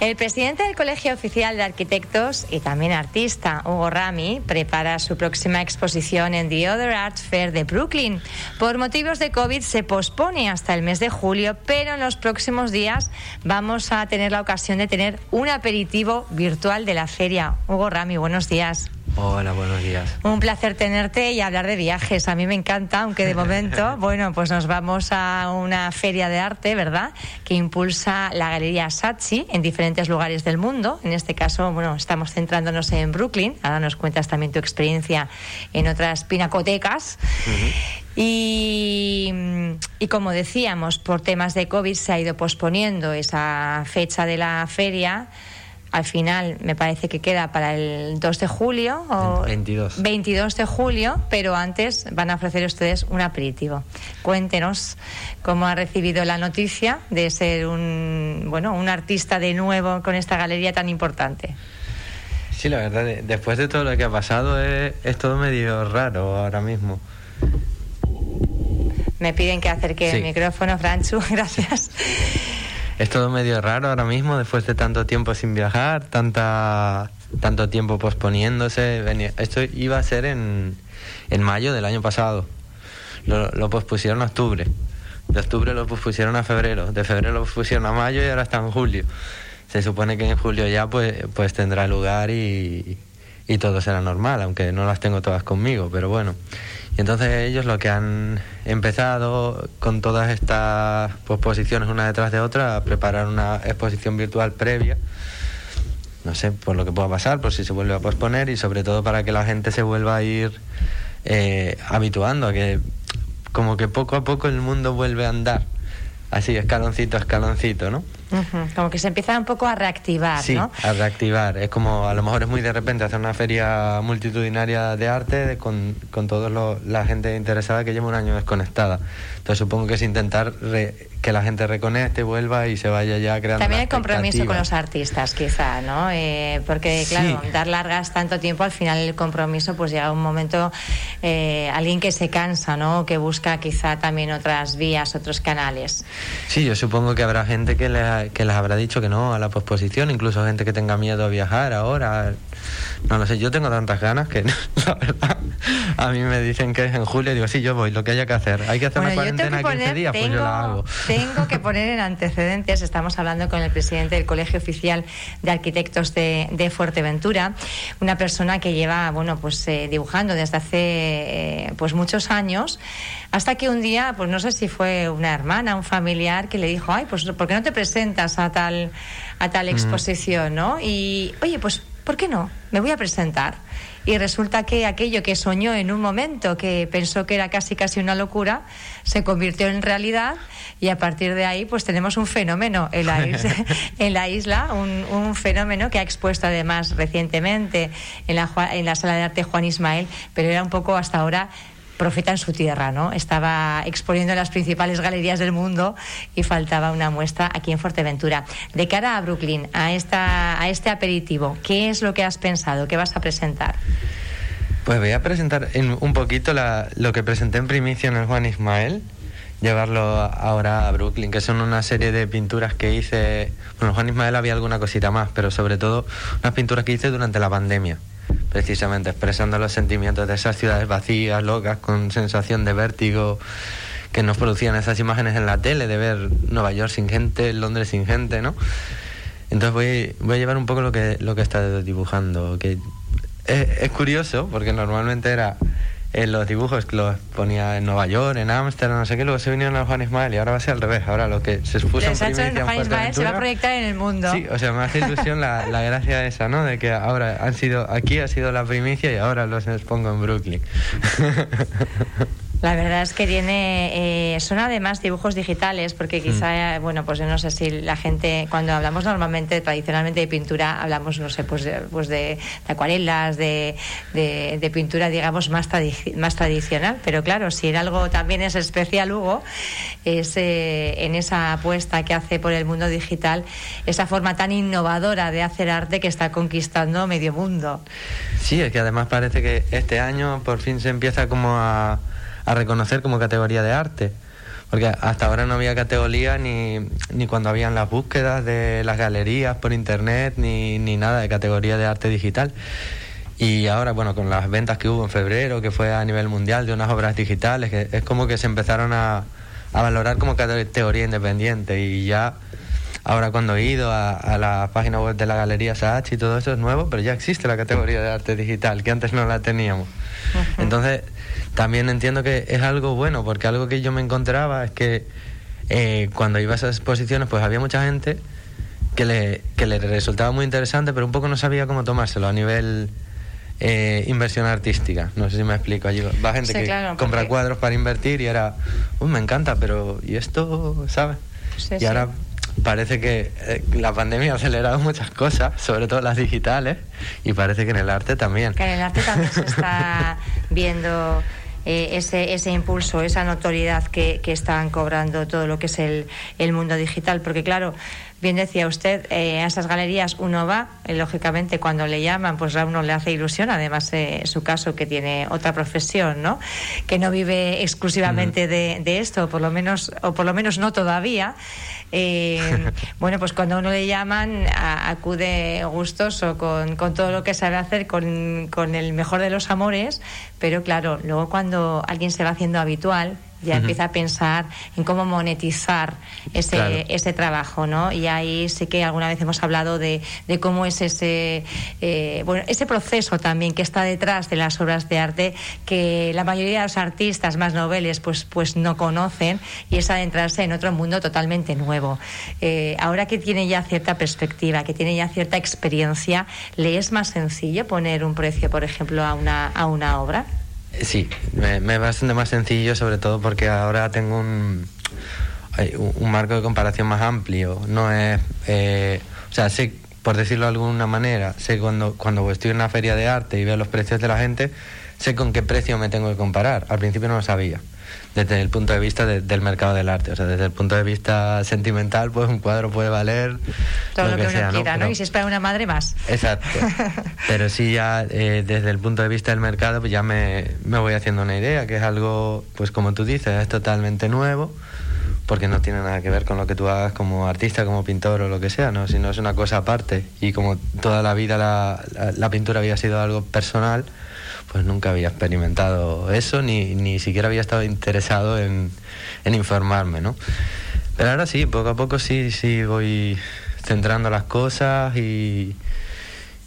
El presidente del Colegio Oficial de Arquitectos y también artista, Hugo Rami, prepara su próxima exposición en The Other Art Fair de Brooklyn. Por motivos de COVID se pospone hasta el mes de julio, pero en los próximos días vamos a tener la ocasión de tener un aperitivo virtual de la feria. Hugo Rami, buenos días. Hola, buenos días. Un placer tenerte y hablar de viajes. A mí me encanta, aunque de momento, bueno, pues nos vamos a una feria de arte, ¿verdad? Que impulsa la Galería Saatchi en diferentes lugares del mundo. En este caso, bueno, estamos centrándonos en Brooklyn. Ahora nos cuentas también tu experiencia en otras pinacotecas. y, y como decíamos, por temas de COVID se ha ido posponiendo esa fecha de la feria al final me parece que queda para el 2 de julio o 22. 22 de julio, pero antes van a ofrecer ustedes un aperitivo. Cuéntenos cómo ha recibido la noticia de ser un bueno, un artista de nuevo con esta galería tan importante. Sí, la verdad, después de todo lo que ha pasado es, es todo medio raro ahora mismo. Me piden que acerque el micrófono, Franchu, gracias es todo medio raro ahora mismo, después de tanto tiempo sin viajar, tanta, tanto tiempo posponiéndose. esto iba a ser en, en mayo del año pasado. Lo, lo pospusieron a octubre. De octubre lo pospusieron a febrero. De febrero lo pospusieron a mayo y ahora está en julio. Se supone que en julio ya pues, pues tendrá lugar y, y todo será normal, aunque no las tengo todas conmigo, pero bueno. Y entonces ellos lo que han empezado con todas estas posiciones una detrás de otra a preparar una exposición virtual previa. No sé, por lo que pueda pasar, por si se vuelve a posponer y sobre todo para que la gente se vuelva a ir eh, habituando a que como que poco a poco el mundo vuelve a andar. Así, escaloncito a escaloncito, ¿no? Como que se empieza un poco a reactivar, sí, a reactivar. Es como, a lo mejor es muy de repente hacer una feria multitudinaria de arte con, con toda la gente interesada que lleva un año desconectada. Entonces supongo que es intentar que la gente reconecte, vuelva y se vaya ya creando. También el compromiso con los artistas, quizá, ¿no? Eh, porque, claro, dar largas tanto tiempo, al final el compromiso, pues llega un momento, eh, alguien que se cansa, ¿no? Que busca quizá también otras vías, otros canales. Sí, yo supongo que habrá gente que, le, que les habrá dicho que no a la posposición, incluso gente que tenga miedo a viajar ahora. No lo sé, yo tengo tantas ganas que, la verdad, a mí me dicen que es en julio digo, sí, yo voy, lo que haya que hacer. Hay que hacer una cuarentena 15 días, pues yo la hago. Tengo que poner en antecedentes, estamos hablando con el presidente del Colegio Oficial de Arquitectos de, Fuerteventura, una persona que lleva, bueno, pues eh, dibujando desde hace eh, pues muchos años, hasta que un día, pues no sé si fue una hermana, un familiar, que le dijo, ay, pues ¿por qué no te presentas a tal, a tal exposición, no? Y, oye, pues, ¿por qué no? Me voy a presentar y resulta que aquello que soñó en un momento, que pensó que era casi casi una locura, se convirtió en realidad y a partir de ahí pues tenemos un fenómeno en la isla, en la isla un, fenómeno que ha expuesto además recientemente en la, en la sala de arte Juan Ismael, pero era un poco hasta ahora profeta en su tierra, ¿no? Estaba exponiendo en las principales galerías del mundo y faltaba una muestra aquí en Fuerteventura. De cara a Brooklyn, a, esta, a este aperitivo, ¿qué es lo que has pensado? ¿Qué vas a presentar? Pues voy a presentar un poquito lo que presenté en primicia en el Juan Ismael, llevarlo ahora a Brooklyn, que son una serie de pinturas que hice. Bueno, Juan Ismael había alguna cosita más, pero sobre todo unas pinturas que hice durante la pandemia precisamente expresando los sentimientos de esas ciudades vacías, locas, con sensación de vértigo que nos producían esas imágenes en la tele, de ver Nueva York sin gente, Londres sin gente, ¿no? Entonces voy, voy a llevar un poco lo que, lo que está dibujando, que es curioso, porque normalmente era en los dibujos que los ponía en Nueva York, en Ámsterdam, no sé qué, luego se vinieron a Juan Ismael y ahora va a ser al revés. Ahora lo que se expuso en primicia Juan Ismael se va a proyectar en el mundo. Sí, o sea, me hace ilusión la, la gracia esa, ¿no? De que ahora han sido, aquí ha sido la primicia y ahora los expongo en Brooklyn. La verdad es que tiene, eh, son además dibujos digitales, porque quizá, mm. bueno, pues yo no sé si la gente, cuando hablamos normalmente, tradicionalmente de pintura, hablamos, no sé, pues de, pues de, acuarelas, de, de, pintura, digamos, más, más tradicional, pero claro, si en algo también es especial, Hugo, es eh, en esa apuesta que hace por el mundo digital, esa forma tan innovadora de hacer arte que está conquistando medio mundo. Sí, es que además parece que este año por fin se empieza como a a reconocer como categoría de arte. porque hasta ahora no había categoría ni, ni cuando habían las búsquedas de las galerías por internet, ni, ni nada de categoría de arte digital. Y ahora, bueno, con las ventas que hubo en febrero, que fue a nivel mundial de unas obras digitales, que es como que se empezaron a, a valorar como categoría independiente y ya ahora cuando he ido a, la página web de la Galería Saatchi y todo eso es nuevo, pero ya existe la categoría de arte digital, que antes no la teníamos. Entonces, también entiendo que es algo bueno, porque algo que yo me encontraba es que eh, cuando iba a esas exposiciones, pues había mucha gente que le, que le resultaba muy interesante, pero un poco no sabía cómo tomárselo a nivel eh, inversión artística. No sé si me explico. Allí va gente que compra cuadros para invertir y era, uy, me encanta, pero ¿y esto, sabes? y ahora parece que eh, la pandemia ha acelerado muchas cosas, sobre todo las digitales, y parece que en el arte también. Que en el arte también se está viendo eh, ese, ese impulso, esa notoriedad que, que, están cobrando todo lo que es el, el mundo digital, porque claro, Bien decía usted, eh, a esas galerías uno va, eh, lógicamente cuando le llaman, pues a uno le hace ilusión, además eh, su caso que tiene otra profesión, ¿no? Que no vive exclusivamente de, de, esto, por lo menos, o por lo menos no todavía. Eh, bueno, pues cuando a uno le llaman, acude gustoso con, todo lo que sabe hacer, con el mejor de los amores, pero claro, luego cuando alguien se va haciendo habitual, ya empieza a pensar en cómo monetizar ese, ese trabajo, ¿no? Y ahí sí que alguna vez hemos hablado de, de cómo es ese, eh, bueno, ese proceso también que está detrás de las obras de arte que la mayoría de los artistas más noveles pues, pues no conocen y es adentrarse en otro mundo totalmente nuevo. Eh, ahora que tiene ya cierta perspectiva, que tiene ya cierta experiencia, ¿le es más sencillo poner un precio, por ejemplo, a una, a una obra? Sí, me, me bastante más sencillo, sobre todo porque ahora tengo un, un marco de comparación más amplio. No es, eh, o sea, sé, por decirlo de alguna manera, sé cuando, cuando estoy en una feria de arte y veo los precios de la gente, sé con qué precio me tengo que comparar. Al principio no lo sabía desde el punto de vista del mercado del arte. O sea, desde el punto de vista sentimental, pues un cuadro puede valer todo lo, que, uno quiera, ¿no? Y si es para una madre más. Exacto. Pero sí ya eh, desde el punto de vista del mercado, pues ya me, me voy haciendo una idea, que es algo, pues como tú dices, es totalmente nuevo porque no tiene nada que ver con lo que tú hagas como artista, como pintor o lo que sea, ¿no? sino es una cosa aparte. Y como toda la vida la, la pintura había sido algo personal, pues nunca había experimentado eso, ni, ni siquiera había estado interesado en, en informarme, ¿no? Pero ahora sí, poco a poco sí, sí voy centrando las cosas y,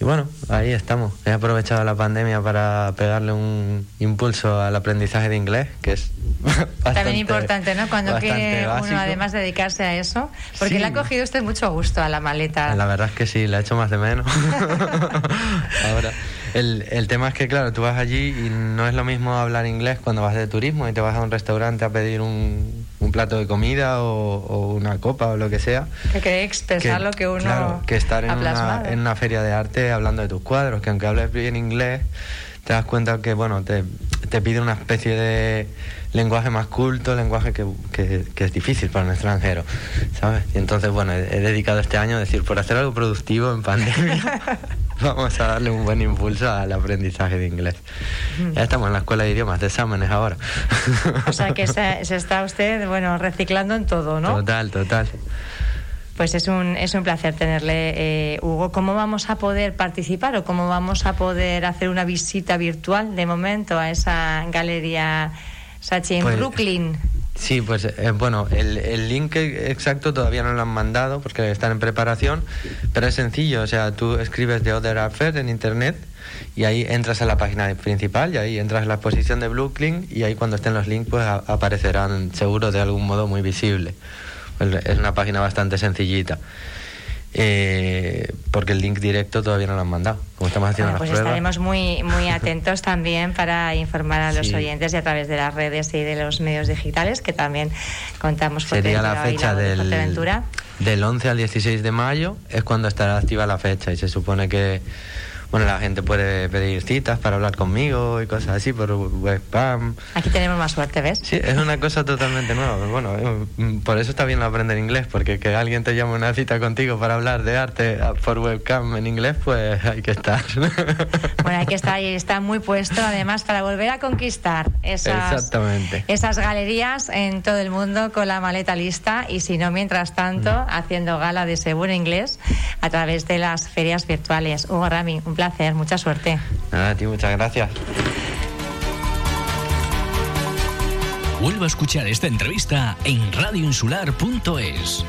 y bueno, ahí estamos. He aprovechado la pandemia para pegarle un impulso al aprendizaje de inglés, que es bastante, también importante, ¿no? Cuando quiere uno además dedicarse a eso, porque le ha cogido usted mucho gusto a la maleta. La verdad es que sí, le ha hecho más de menos. Ahora. El, el, tema es que, claro, tú vas allí y no es lo mismo hablar inglés cuando vas de turismo y te vas a un restaurante a pedir un, un plato de comida o, una copa o lo que sea. Que queréis expresar lo que uno claro, que estar en una, en una feria de arte hablando de tus cuadros, que aunque hables bien inglés, te das cuenta que, bueno, te, te pide una especie de lenguaje más culto, lenguaje que, que, es difícil para un extranjero, ¿sabes? Y entonces, bueno, he, dedicado este año a decir, por hacer algo productivo en pandemia, vamos a darle un buen impulso al aprendizaje de inglés. Ya estamos en la escuela de idiomas, de exámenes ahora. o sea que se, está usted, bueno, reciclando en todo, ¿no? Total, total. Pues es un, es un placer tenerle, eh, Hugo. ¿Cómo vamos a poder participar o cómo vamos a poder hacer una visita virtual de momento a esa galería Sachi en pues, Brooklyn? Sí, pues eh, bueno, el, el, link exacto todavía no lo han mandado porque están en preparación, pero es sencillo, o sea, tú escribes The Other Affair en internet y ahí entras a la página principal y ahí entras en la exposición de Brooklyn y ahí cuando estén los links pues aparecerán seguro de algún modo muy visible. Es una página bastante sencillita. Eh, porque el link directo todavía no lo han mandado. Como estamos haciendo bueno, pues estaremos muy muy atentos también para informar a los oyentes y a través de las redes y de los medios digitales que también contamos con Sería la fecha del, del 11 al 16 de mayo es cuando estará activa la fecha y se supone que bueno, la gente puede pedir citas para hablar conmigo y cosas así por webcam. Aquí tenemos más suerte, ¿ves? Sí, es una cosa totalmente nueva. Bueno, eh, por eso está bien aprender inglés, porque que alguien te llame una cita contigo para hablar de arte ah, por webcam en inglés, pues hay que estar. Bueno, hay que estar y está muy puesto, además, para volver a conquistar esas, Exactamente. esas galerías en todo el mundo con la maleta lista y si no, mientras tanto, mm. haciendo gala de ese buen inglés a través de las ferias virtuales. Hugo Rami, un placer placer, mucha suerte. Nada, a ti muchas gracias. Vuelvo a escuchar esta entrevista en radioinsular.es.